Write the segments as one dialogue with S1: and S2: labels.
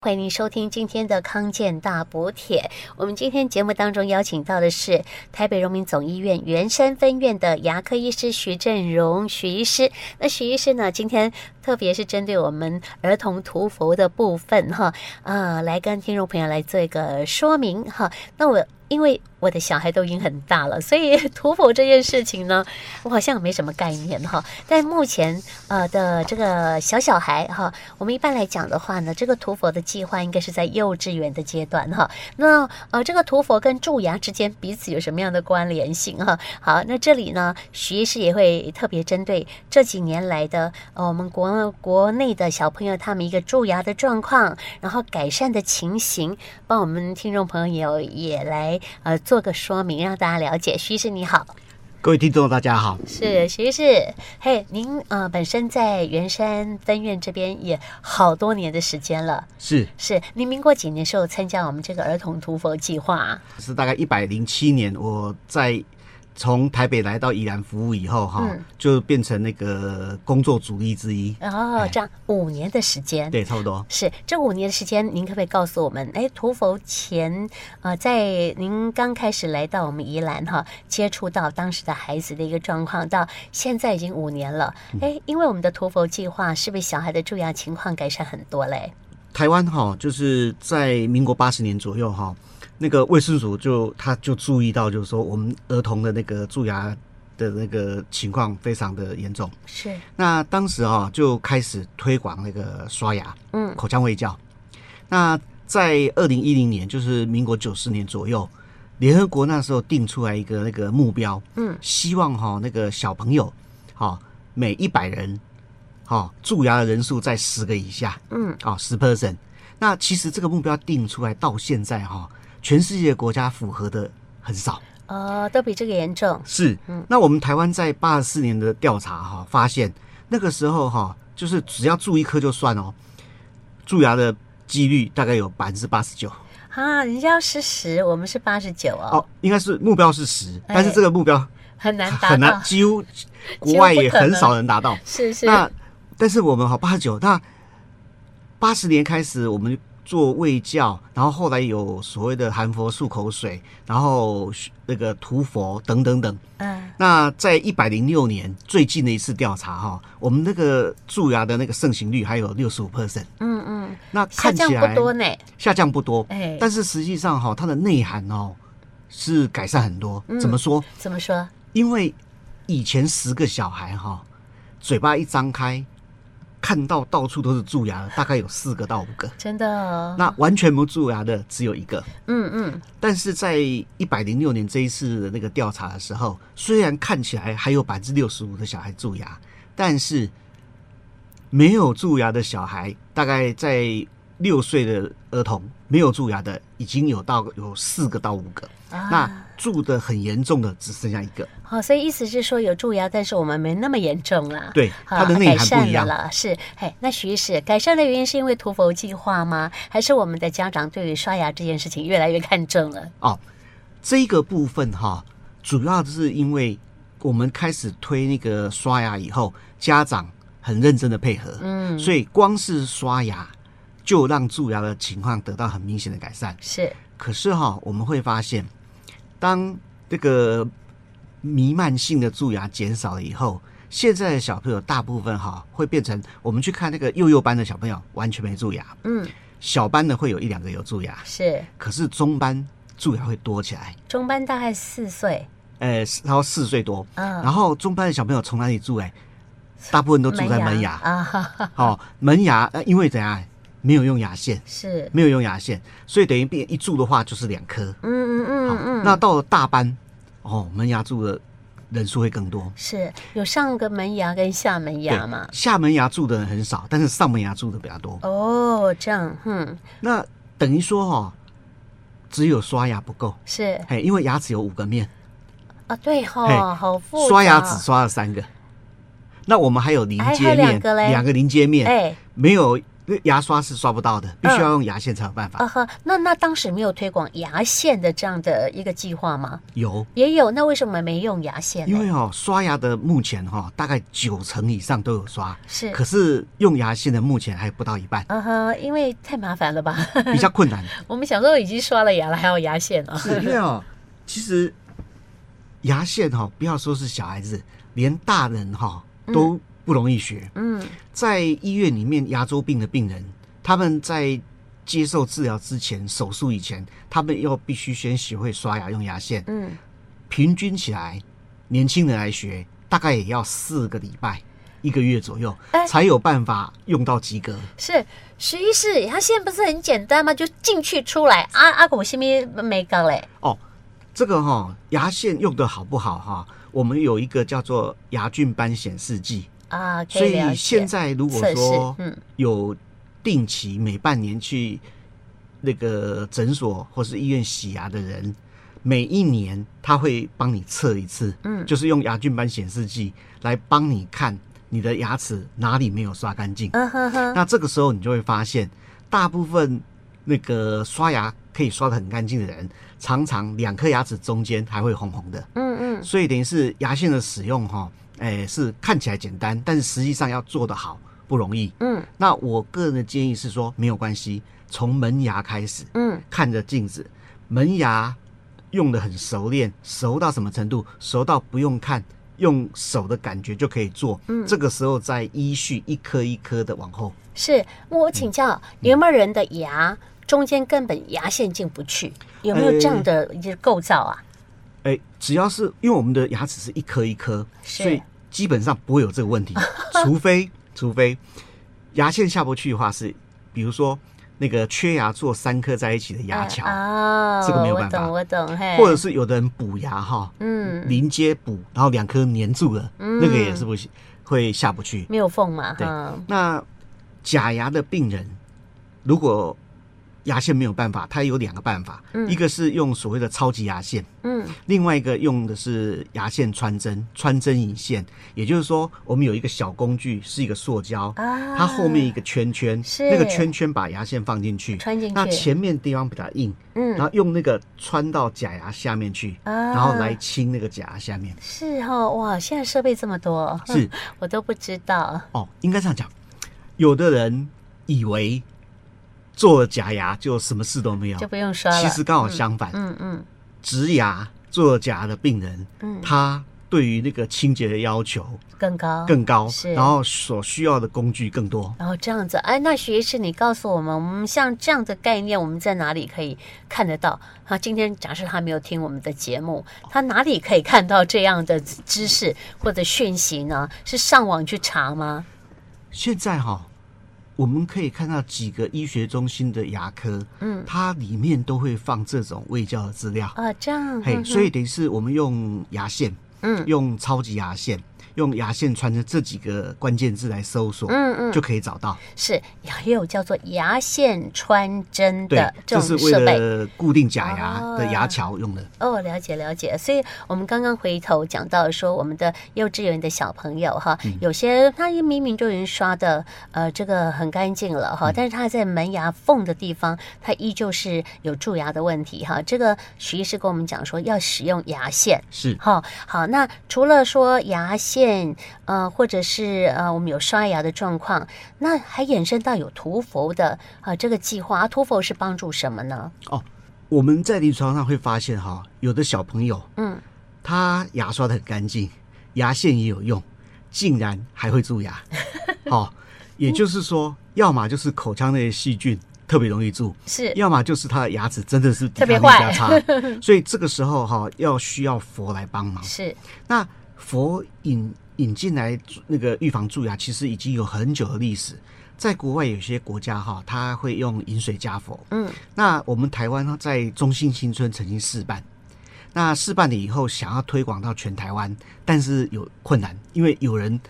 S1: 欢迎您收听今天的康健大补帖。我们今天节目当中邀请到的是台北荣民总医院圆山分院的牙科医师徐振荣徐医师。那徐医师呢，今天特别是针对我们儿童涂氟的部分哈，啊，来跟听众朋友来做一个说明哈。那我。因为我的小孩都已经很大了，所以涂氟这件事情呢，我好像没什么概念哈。但目前呃的这个小小孩哈，我们一般来讲的话呢，这个涂氟的计划应该是在幼稚园的阶段哈。那呃，这个涂氟跟蛀牙之间彼此有什么样的关联性哈？好，那这里呢，徐医师也会特别针对这几年来的呃我们国国内的小朋友他们一个蛀牙的状况，然后改善的情形，帮我们听众朋友也来。呃，做个说明，让大家了解。徐医师你好，
S2: 各位听众大家好，
S1: 是徐医师。嘿，您呃本身在圆山分院这边也好多年的时间了，
S2: 是
S1: 是。您民国几年时候参加我们这个儿童涂佛计划啊？
S2: 是大概一百零七年，我在。从台北来到宜兰服务以后，哈、嗯，就变成那个工作主力之一。
S1: 哦，这样五年的时间，
S2: 对，差不多
S1: 是这五年的时间。您可不可以告诉我们，哎，涂氟前，呃，在您刚开始来到我们宜兰哈，接触到当时的孩子的一个状况，到现在已经五年了。哎、嗯，因为我们的涂氟计划，是不是小孩的蛀牙情况改善很多嘞？
S2: 台湾哈，就是在民国八十年左右哈。那个卫生署就他就注意到，就是说我们儿童的那个蛀牙的那个情况非常的严重。
S1: 是。那
S2: 当时啊就开始推广那个刷牙，嗯，口腔卫教。那在二零一零年，就是民国九十年左右，联合国那时候定出来一个那个目标，嗯，希望哈那个小朋友，哈每一百人，哈蛀牙的人数在十个以下，嗯，啊十 percent。那其实这个目标定出来到现在哈。全世界的国家符合的很少，
S1: 呃，都比这个严重。
S2: 是，嗯，那我们台湾在八十四年的调查哈，发现那个时候哈，就是只要蛀一颗就算哦，蛀牙的几率大概有百分之八十九。
S1: 啊，人家是十，我们是八十九哦。
S2: 哦，应该是目标是十，但是这个目标
S1: 很难达到，
S2: 很难，几乎 国外也很少人达到。
S1: 是是。
S2: 那但是我们好八十九，那八十年开始我们。做卫教，然后后来有所谓的含佛漱口水，然后那个涂佛等等等。嗯，那在一百零六年最近的一次调查哈，我们那个蛀牙的那个盛行率还有六十五 percent。嗯嗯，那看起来
S1: 下降不多呢，
S2: 下降不多。哎，但是实际上哈，它的内涵哦是改善很多。怎么说？
S1: 怎么说？
S2: 因为以前十个小孩哈，嘴巴一张开。看到到处都是蛀牙的，大概有四个到五个，
S1: 真的哦。
S2: 那完全不蛀牙的只有一个。
S1: 嗯嗯。
S2: 但是在一百零六年这一次的那个调查的时候，虽然看起来还有百分之六十五的小孩蛀牙，但是没有蛀牙的小孩，大概在六岁的儿童没有蛀牙的，已经有到有四个到五个。啊。那蛀的很严重的只剩下一个，
S1: 好，所以意思是说有蛀牙，但是我们没那么严重了。
S2: 对，它的内涵不一样
S1: 了。是，哎，那徐医师，改善的原因是因为涂氟计划吗？还是我们的家长对于刷牙这件事情越来越看重了？
S2: 哦，这个部分哈，主要是因为我们开始推那个刷牙以后，家长很认真的配合，嗯，所以光是刷牙就让蛀牙的情况得到很明显的改善。
S1: 是，
S2: 可是哈，我们会发现。当这个弥漫性的蛀牙减少了以后，现在的小朋友大部分哈会变成我们去看那个幼幼班的小朋友完全没蛀牙，嗯，小班的会有一两个有蛀牙，
S1: 是，
S2: 可是中班蛀牙会多起来。
S1: 中班大概四岁，
S2: 呃，然后四岁多，嗯，然后中班的小朋友从哪里蛀？哎，大部分都蛀在门牙啊，哦，门牙，因为怎样？没有用牙线，
S1: 是
S2: 没有用牙线，所以等于变一蛀的话就是两颗。嗯嗯嗯嗯。那到了大班，哦，门牙蛀的人数会更多。
S1: 是有上个门牙跟下门牙嘛？
S2: 下门牙蛀的人很少，但是上门牙蛀的比较多。
S1: 哦，这样，嗯。
S2: 那等于说哈、哦，只有刷牙不够。
S1: 是，
S2: 哎，因为牙齿有五个面。
S1: 啊，对哈、哦，好复杂。
S2: 刷牙只刷了三个，那我们还有临接面，两个临接面，哎，没有。那牙刷是刷不到的，必须要用牙线才有办法。
S1: 啊哈，那那当时没有推广牙线的这样的一个计划吗？
S2: 有，
S1: 也有。那为什么没用牙线？
S2: 因为哦，刷牙的目前哈、哦，大概九成以上都有刷，
S1: 是。
S2: 可是用牙线的目前还不到一半。
S1: 啊哈，因为太麻烦了吧？
S2: 比较困难。
S1: 我们小时候已经刷了牙了，还有牙线啊？
S2: 是因为哦，其实牙线哈、哦，不要说是小孩子，连大人哈、哦、都、嗯。不容易学。嗯，在医院里面，牙周病的病人，他们在接受治疗之前，手术以前，他们要必须先学会刷牙用牙线。嗯，平均起来，年轻人来学，大概也要四个礼拜，一个月左右，欸、才有办法用到及格。
S1: 是，徐医师，牙线不是很简单吗？就进去出来，阿阿古西咪没搞嘞。
S2: 哦，这个哈、哦，牙线用的好不好哈？我们有一个叫做牙菌斑显示剂。
S1: 啊，
S2: 所以现在如果说有定期每半年去那个诊所或是医院洗牙的人，每一年他会帮你测一次，嗯，就是用牙菌斑显示剂来帮你看你的牙齿哪里没有刷干净。嗯哼哼。那这个时候你就会发现，大部分那个刷牙可以刷的很干净的人，常常两颗牙齿中间还会红红的。嗯嗯。所以等于是牙线的使用哈。哎，是看起来简单，但是实际上要做得好不容易。嗯，那我个人的建议是说，没有关系，从门牙开始。嗯，看着镜子，门牙用的很熟练，熟到什么程度？熟到不用看，用手的感觉就可以做。嗯，这个时候再依序一颗一颗的往后。
S1: 是，我请教，嗯、有没有人的牙中间根本牙线进不去？有没有这样的一个构造啊？
S2: 哎，只要是因为我们的牙齿是一颗一颗，所以基本上不会有这个问题。除非除非牙线下不去的话，是比如说那个缺牙做三颗在一起的牙桥啊，这个没有办法。
S1: 我懂，我懂。嘿，
S2: 或者是有的人补牙哈，嗯，临接补，然后两颗粘住了，嗯，那个也是不行，会下不去，
S1: 没有缝嘛。
S2: 对，那假牙的病人如果。牙线没有办法，它有两个办法，嗯、一个是用所谓的超级牙线，嗯，另外一个用的是牙线穿针，穿针引线，也就是说，我们有一个小工具，是一个塑胶，啊，它后面一个圈圈，是。那个圈圈把牙线放进去，
S1: 穿进去，
S2: 那前面地方比较硬，嗯，然后用那个穿到假牙下面去，啊，然后来清那个假牙下面，
S1: 是哦，哇，现在设备这么多，
S2: 是。
S1: 我都不知道，
S2: 哦，应该这样讲，有的人以为。做了假牙就什么事都没有，
S1: 就不用刷了。
S2: 其实刚好相反，嗯嗯，植牙做了假牙的病人，嗯，他对于那个清洁的要求
S1: 更高，
S2: 更高，是，然后所需要的工具更多。
S1: 然后这样子，哎，那徐医师，你告诉我们，我们像这样的概念，我们在哪里可以看得到？他今天假设他没有听我们的节目，他哪里可以看到这样的知识或者讯息呢？是上网去查吗？
S2: 现在哈。我们可以看到几个医学中心的牙科，嗯，它里面都会放这种胃教的资料。
S1: 啊，这样，
S2: 嘿，所以等于是我们用牙线，嗯，用超级牙线。用牙线穿着这几个关键字来搜索，嗯嗯，就可以找到。
S1: 是，也有叫做牙线穿针的这种设
S2: 备，是为了固定假牙的牙桥用的。
S1: 哦，哦，了解了解。所以我们刚刚回头讲到说，我们的幼稚园的小朋友哈，嗯、有些他明明就已经刷的呃这个很干净了哈，嗯、但是他在门牙缝的地方，他依旧是有蛀牙的问题哈。这个徐医师跟我们讲说，要使用牙线
S2: 是
S1: 好好。那除了说牙线。呃，或者是呃，我们有刷牙的状况，那还衍生到有涂氟的啊、呃，这个计划啊，涂氟是帮助什么呢？
S2: 哦，我们在临床上会发现哈，有的小朋友，嗯，他牙刷的很干净，牙线也有用，竟然还会蛀牙。好、哦，也就是说，要么就是口腔内的细菌特别容易蛀，
S1: 是；
S2: 要么就是他的牙齿真的是抵抗力比较差，所以这个时候哈，要需要佛来帮忙。
S1: 是，
S2: 那。氟引引进来那个预防蛀牙，其实已经有很久的历史。在国外有些国家哈，他会用饮水加氟。嗯，那我们台湾呢，在中信新村曾经试办，那试办了以后，想要推广到全台湾，但是有困难，因为有人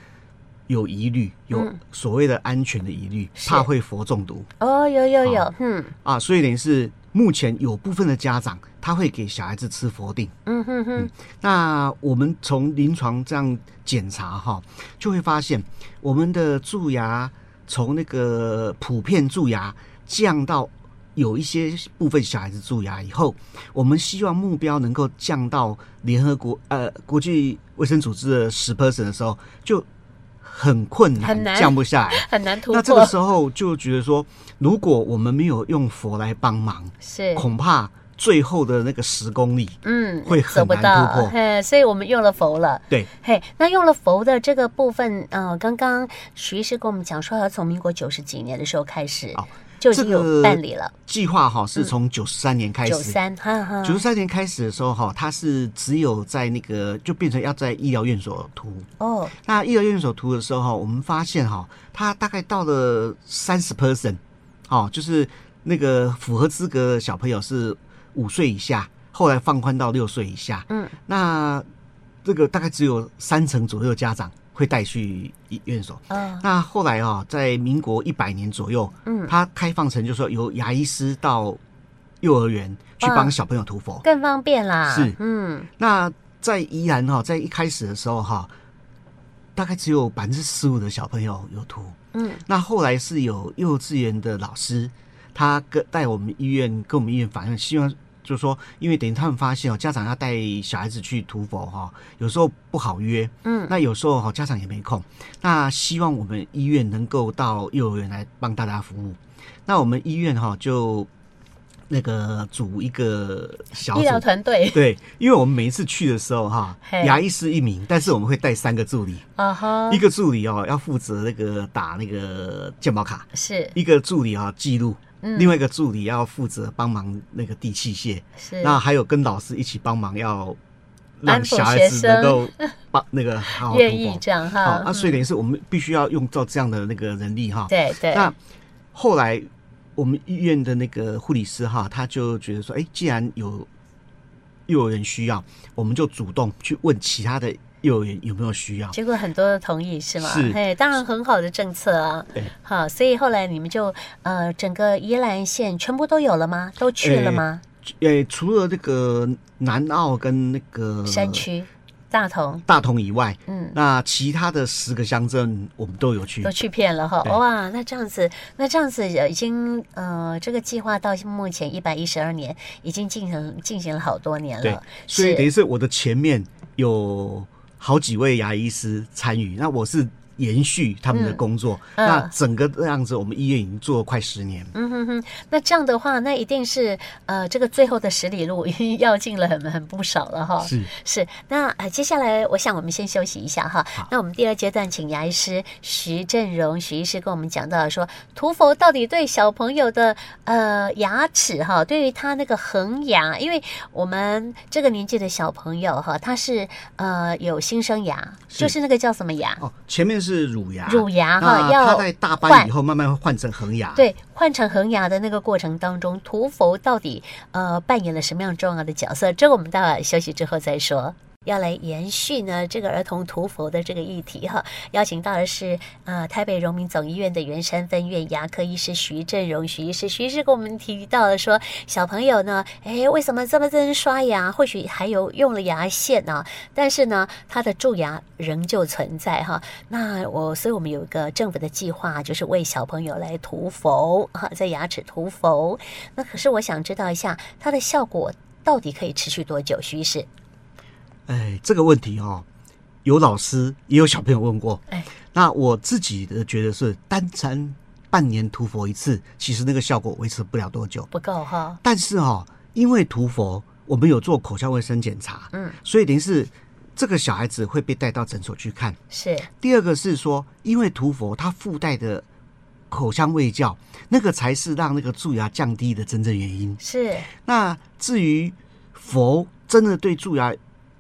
S2: 有疑虑，有所谓的安全的疑虑，嗯、怕会佛中毒。
S1: 哦，有有有，嗯
S2: 啊，所以等于是。目前有部分的家长他会给小孩子吃氟定，嗯哼哼、嗯。那我们从临床这样检查哈，就会发现我们的蛀牙从那个普遍蛀牙降到有一些部分小孩子蛀牙以后，我们希望目标能够降到联合国呃国际卫生组织的十 percent 的时候，就很困难，
S1: 很难
S2: 降不下来，
S1: 很难突破。
S2: 那这个时候就觉得说，如果我们没有用佛来帮忙，
S1: 是
S2: 恐怕。最后的那个十公里，
S1: 嗯，
S2: 会很难突破。
S1: 嘿，所以我们用了佛了。
S2: 对，
S1: 嘿，那用了佛的这个部分，呃，刚刚徐医师跟我们讲说，要从民国九十几年的时候开始，哦，就已经有办理了。
S2: 计划哈是从九十三年开始，九
S1: 三，哈哈，
S2: 九十三年开始的时候哈，它是只有在那个就变成要在医疗院所涂。哦，那医疗院所涂的时候哈，我们发现哈，它大概到了三十 percent，哦，就是那个符合资格的小朋友是。五岁以下，后来放宽到六岁以下。嗯，那这个大概只有三成左右家长会带去医院所。嗯，那后来啊，在民国一百年左右，嗯，它开放成就是说由牙医师到幼儿园去帮小朋友涂佛，
S1: 更方便啦。
S2: 是，嗯，那在宜兰哈，在一开始的时候哈，大概只有百分之十五的小朋友有涂。嗯，那后来是有幼稚园的老师，他跟带我们医院跟我们医院反映，希望。就是说，因为等于他们发现哦，家长要带小孩子去涂佛哈，有时候不好约，嗯，那有时候哈家长也没空，那希望我们医院能够到幼儿园来帮大家服务。那我们医院哈就那个组一个小组
S1: 医疗团队，
S2: 对，因为我们每一次去的时候哈，牙医师一名，但是我们会带三个助理，啊哈，一个助理哦要负责那个打那个健保卡，是。一个助理啊记录。另外一个助理要负责帮忙那个递器械，是那还有跟老师一起帮忙，要让小孩子能够帮那个好好愿意这样哈。啊，所以等于是我们必须要用到这样的那个人力哈。
S1: 对对。
S2: 那后来我们医院的那个护理师哈，他就觉得说，哎，既然有幼儿园需要，我们就主动去问其他的。幼儿园有没有需要？
S1: 结果很多的同意是吗？是，哎，当然很好的政策啊。对，好，所以后来你们就呃，整个宜兰县全部都有了吗？都去了吗？
S2: 呃、欸欸，除了这个南澳跟那个
S1: 山区大同、
S2: 大同以外，嗯，那其他的十个乡镇我们都有去，
S1: 都去遍了哈。哇，那这样子，那这样子已经呃，这个计划到目前一百一十二年，已经进行进行了好多年了。对，
S2: 所以等于是我的前面有。好几位牙医师参与，那我是延续他们的工作。嗯、那整个这样子，我们医院已经做了快十年。
S1: 嗯哼哼，那这样的话，那一定是呃，这个最后的十里路已经要进了很很不少了哈。是是，那呃，接下来我想我们先休息一下哈。那我们第二阶段请牙医师徐振荣徐医师跟我们讲到说，涂佛到底对小朋友的呃牙齿哈，对于他那个恒牙，因为我们这个年纪的小朋友哈，他是呃有新生牙，就是那个叫什么牙？
S2: 哦，前面是。是乳牙，
S1: 乳牙哈，要
S2: 他在大班以后慢慢换成恒牙。
S1: 对，换成恒牙的那个过程当中，涂佛到底呃扮演了什么样重要的角色？这个我们待会儿休息之后再说。要来延续呢这个儿童涂佛的这个议题哈，邀请到的是呃台北荣民总医院的员山分院牙科医师徐正荣徐医师，徐医师跟我们提到了说，小朋友呢，哎，为什么这么认真刷牙？或许还有用了牙线呢，但是呢，他的蛀牙仍旧存在哈。那我，所以我们有一个政府的计划，就是为小朋友来涂佛哈，在牙齿涂佛。那可是我想知道一下，它的效果到底可以持续多久？徐医师。
S2: 哎，这个问题哦，有老师也有小朋友问过。哎，那我自己的觉得是单餐半年涂佛一次，其实那个效果维持不了多久，
S1: 不够哈。
S2: 但是哈、哦，因为涂佛，我们有做口腔卫生检查，嗯，所以等于是这个小孩子会被带到诊所去看。是。第二个是说，因为涂佛它附带的口腔卫教，那个才是让那个蛀牙降低的真正原因。是。那至于佛真的对蛀牙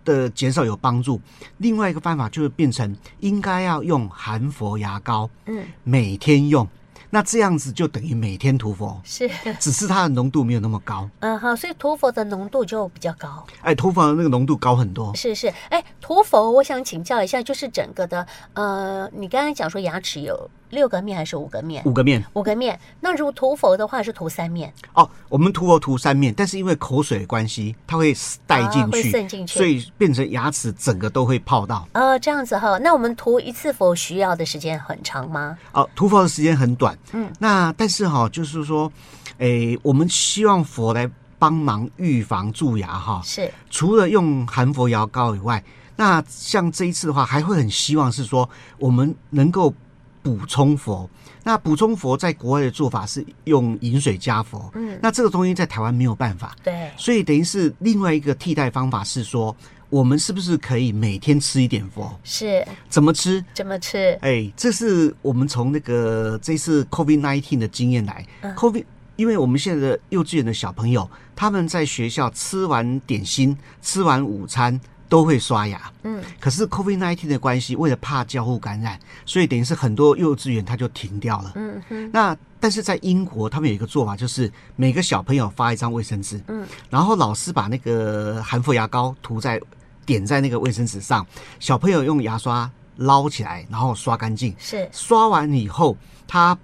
S2: 的减少有帮助，另外一个办法就是变成应该要用含氟牙膏，嗯，每天用，那这样子就等于每天涂佛，是，只是它的浓度没有那么高，
S1: 嗯好，所以涂佛的浓度就比较高，
S2: 哎，涂佛的那个浓度高很多，
S1: 是是，哎，涂佛，我想请教一下，就是整个的，呃，你刚才讲说牙齿有六个面还是五个面？
S2: 五个面，
S1: 五个面。那如果涂佛的话是涂三面
S2: 哦。我们涂佛涂三面，但是因为口水的关系，它会带进去，
S1: 啊、会渗进去，
S2: 所以变成牙齿整个都会泡到。
S1: 呃，这样子哈。那我们涂一次佛需要的时间很长吗？
S2: 哦，涂佛的时间很短。嗯，那但是哈，就是说，诶，我们希望佛来帮忙预防蛀牙哈。是。除了用含佛牙膏以外。那像这一次的话，还会很希望是说，我们能够补充佛。那补充佛在国外的做法是用饮水加佛。嗯，那这个东西在台湾没有办法。对，所以等于是另外一个替代方法是说，我们是不是可以每天吃一点佛？是，怎么吃？怎么吃？哎，这是我们从那个这次 COVID-19 的经验来。嗯，COVID，因为我们现在的幼稚园的小朋友，他们在学校吃完点心、吃完午餐。都会刷牙，嗯，可是 COVID-19 的关系，为了怕交互感染，所以等于是很多幼稚园它就停掉了，嗯哼。那但是在英国，他们有一个做法，就是每个小朋友发一张卫生纸，嗯，然后老师把那个含氟牙膏涂在点在那个卫生纸上，小朋友用牙刷捞起来，然后刷干净。是刷完以后，他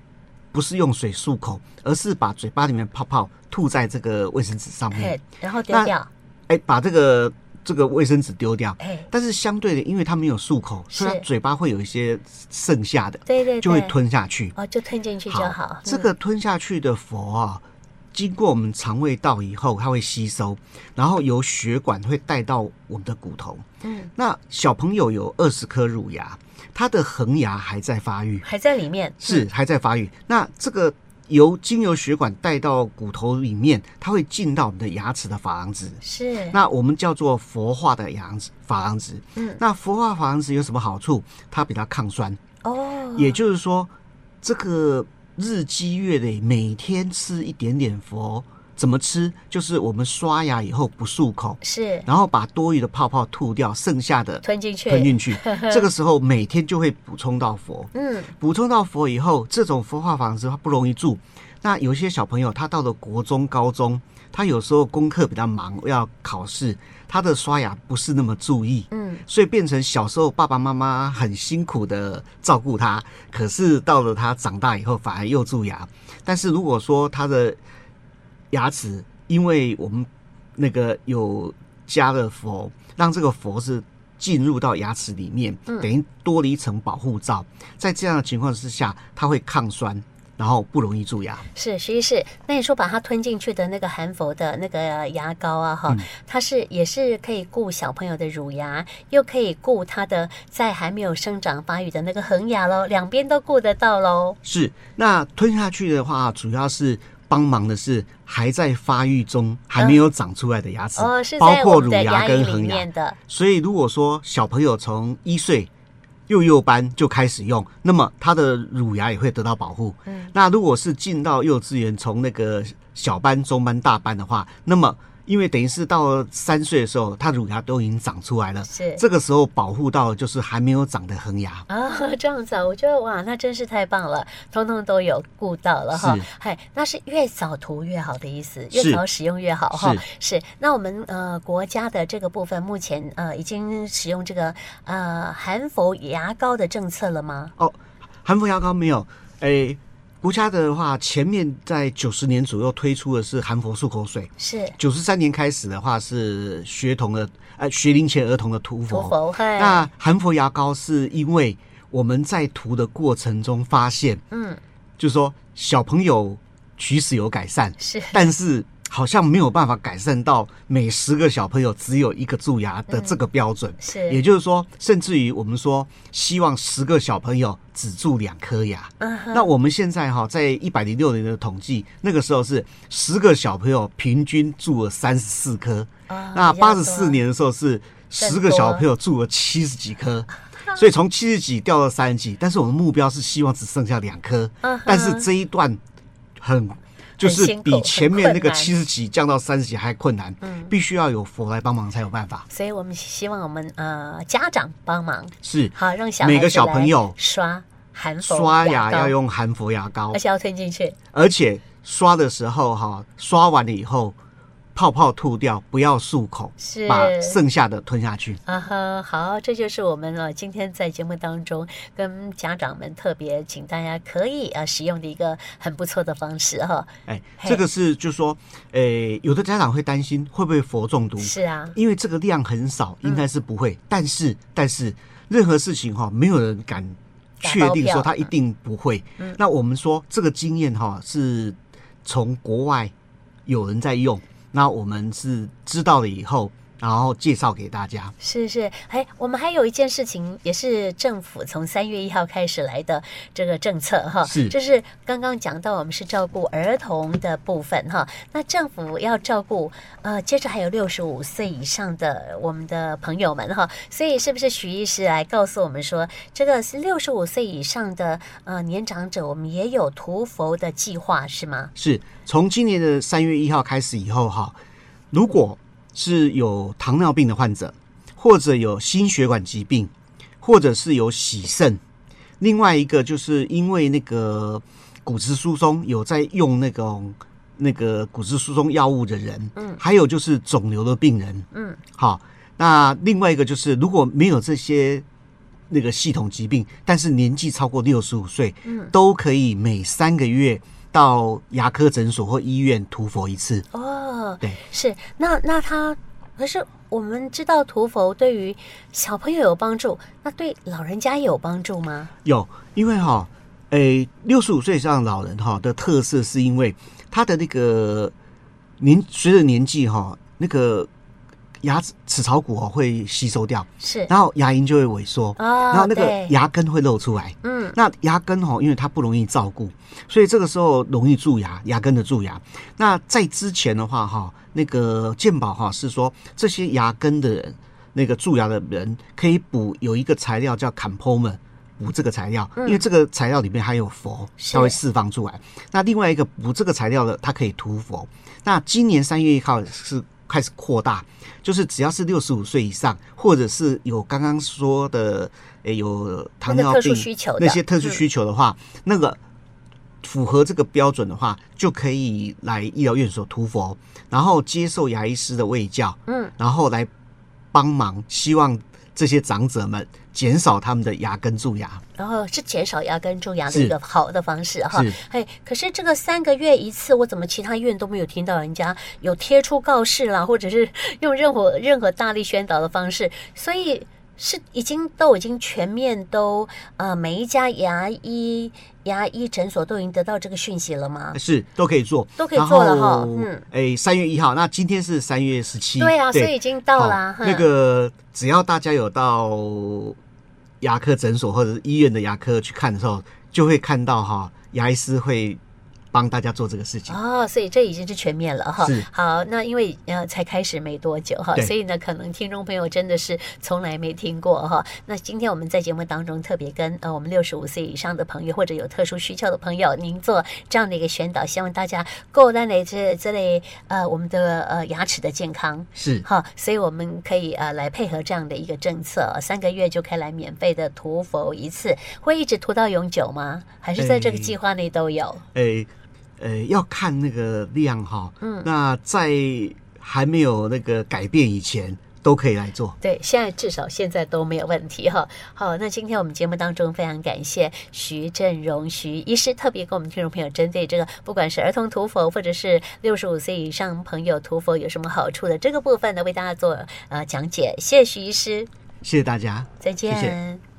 S2: 不是用水漱口，而是把嘴巴里面泡泡吐在这个卫生纸上面，然后丢掉。哎，把这个。这个卫生纸丢掉，但是相对的，因为它没有漱口，所以它嘴巴会有一些剩下的，对对，就会吞下去。哦，就吞进去就好。这个吞下去的佛啊，经过我们肠胃道以后，它会吸收，然后由血管会带到我们的骨头。嗯，那小朋友有二十颗乳牙，他的恒牙还在发育，还在里面，是还在发育。那这个。由经由血管带到骨头里面，它会进到我们的牙齿的珐琅质。是，那我们叫做氟化的牙齿珐琅质。嗯，那氟化珐琅质有什么好处？它比较抗酸。哦，也就是说，这个日积月累，每天吃一点点佛。怎么吃？就是我们刷牙以后不漱口，是，然后把多余的泡泡吐掉，剩下的吞进去，吞进去。这个时候每天就会补充到佛，嗯，补充到佛以后，这种佛化房子它不容易住。那有些小朋友他到了国中、高中，他有时候功课比较忙，要考试，他的刷牙不是那么注意，嗯，所以变成小时候爸爸妈妈很辛苦的照顾他，可是到了他长大以后反而又蛀牙。但是如果说他的牙齿，因为我们那个有加了氟，让这个氟是进入到牙齿里面，等于多了一层保护罩。在这样的情况之下，它会抗酸，然后不容易蛀牙。是，徐医师，那你说把它吞进去的那个含氟的那个牙膏啊，哈、嗯，它是也是可以顾小朋友的乳牙，又可以顾他的在还没有生长发育的那个恒牙喽，两边都顾得到喽。是，那吞下去的话，主要是。帮忙的是还在发育中、还没有长出来的牙齿，包括乳牙跟恒牙。所以，如果说小朋友从一岁幼幼班就开始用，那么他的乳牙也会得到保护。那如果是进到幼稚园，从那个小班、中班、大班的话，那么。因为等于是到三岁的时候，他乳牙都已经长出来了，是这个时候保护到就是还没有长的恒牙啊，这样子啊，我觉得哇，那真是太棒了，通通都有顾到了哈。嗨，那是越早涂越好的意思，越早使用越好哈。是，那我们呃国家的这个部分目前呃已经使用这个呃含氟牙膏的政策了吗？哦，含氟牙膏没有，诶。国家的话，前面在九十年左右推出的是含氟漱口水，是九十三年开始的话是学童的呃学龄前儿童的涂氟。涂氟，那含氟牙膏是因为我们在涂的过程中发现，嗯，就是说小朋友龋齿有改善，是，但是。好像没有办法改善到每十个小朋友只有一个蛀牙的这个标准，是，也就是说，甚至于我们说希望十个小朋友只蛀两颗牙。那我们现在哈，在一百零六年的统计，那个时候是十个小朋友平均蛀了三十四颗。那八十四年的时候是十个小朋友蛀了七十几颗，所以从七十几掉到三十几，但是我们目标是希望只剩下两颗。但是这一段很。就是比前面那个七十几降到三十几还困难，嗯，必须要有佛来帮忙才有办法。所以我们希望我们呃家长帮忙，是好让小每个小朋友刷含氟刷牙要用含氟牙膏，而且要吞进去，而且刷的时候哈，刷完了以后泡泡吐掉，不要漱口，
S1: 是
S2: 把剩下的吞下去。
S1: 啊哈，好，这就是我们啊今天在节目当中跟家长们特别请大家可以啊使用的一个很不错的方式哈。
S2: 哎，这个是就是说，诶，有的家长会担心会不会氟中毒？
S1: 是啊，
S2: 因为这个量很少，应该是不会。嗯、但是但是任何事情哈，没有人敢确定说他一定不会。嗯、那我们说这个经验哈是从国外有人在用。那我们是知道了以后，然后介绍给大家。
S1: 是是，哎，我们还有一件事情，也是政府从三月一号开始来的这个政策哈，
S2: 是，
S1: 就是刚刚讲到我们是照顾儿童的部分哈，那政府要照顾呃，接着还有六十五岁以上的我们的朋友们哈，所以是不是许医师来告诉我们说，这个是六十五岁以上的呃年长者，我们也有涂氟的计划是吗？
S2: 是。从今年的三月一号开始以后，哈，如果是有糖尿病的患者，或者有心血管疾病，或者是有洗肾，另外一个就是因为那个骨质疏松有在用那个那个骨质疏松药物的人，嗯，还有就是肿瘤的病人，嗯，好，那另外一个就是如果没有这些那个系统疾病，但是年纪超过六十五岁，嗯，都可以每三个月。到牙科诊所或医院涂氟一次。
S1: 哦，
S2: 对，
S1: 是那那他可是我们知道涂佛对于小朋友有帮助，那对老人家也有帮助吗？
S2: 有，因为哈，诶，六十五岁以上老人哈的特色是因为他的那个年随着年纪哈那个。牙齿齿槽骨哦会吸收掉，
S1: 是，
S2: 然后牙龈就会萎缩，哦，然后那个牙根会露出来，嗯，那牙根哦，因为它不容易照顾，所以这个时候容易蛀牙，牙根的蛀牙。那在之前的话哈，那个健保哈是说这些牙根的人，那个蛀牙的人可以补有一个材料叫 Compomer，补这个材料，因为这个材料里面还有氟，它会释放出来。那另外一个补这个材料的，它可以涂氟。那今年三月一号是。开始扩大，就是只要是六十五岁以上，或者是有刚刚说的，诶，有糖尿病那些特殊需求的话，那个符合这个标准的话，就可以来医疗院所涂佛，然后接受牙医师的卫教，嗯，然后来帮忙，希望。这些长者们减少他们的牙根蛀牙，
S1: 然后是减少牙根蛀牙的一个好的方式哈。哎，可是这个三个月一次，我怎么其他医院都没有听到人家有贴出告示啦，或者是用任何任何大力宣导的方式？所以是已经都已经全面都呃每一家牙医。牙医诊所都已经得到这个讯息了吗？
S2: 是，都可以做，
S1: 都可以做了哈。嗯，
S2: 哎，三月一号，那今天是三月十七，
S1: 对啊，所以已经到了。
S2: 那个只要大家有到牙科诊所或者是医院的牙科去看的时候，就会看到哈，牙医师会。帮大家做这个事情
S1: 哦，所以这已经是全面了哈。
S2: 是
S1: 好，那因为呃才开始没多久哈，所以呢，可能听众朋友真的是从来没听过哈。那今天我们在节目当中特别跟呃我们六十五岁以上的朋友或者有特殊需求的朋友，您做这样的一个宣导，希望大家够单来这这类呃我们的呃牙齿的健康
S2: 是
S1: 哈，所以我们可以呃来配合这样的一个政策，三个月就可以来免费的涂氟一次，会一直涂到永久吗？还是在这个计划内都有？
S2: 哎。哎呃，要看那个量哈，嗯，那在还没有那个改变以前，都可以来做。
S1: 对，现在至少现在都没有问题哈。好，那今天我们节目当中非常感谢徐振荣徐医师，特别跟我们听众朋友针对这个，不管是儿童涂氟，或者是六十五岁以上朋友涂氟有什么好处的这个部分呢，为大家做呃讲解。谢谢徐医师，
S2: 谢谢大家，
S1: 再见。
S2: 谢谢。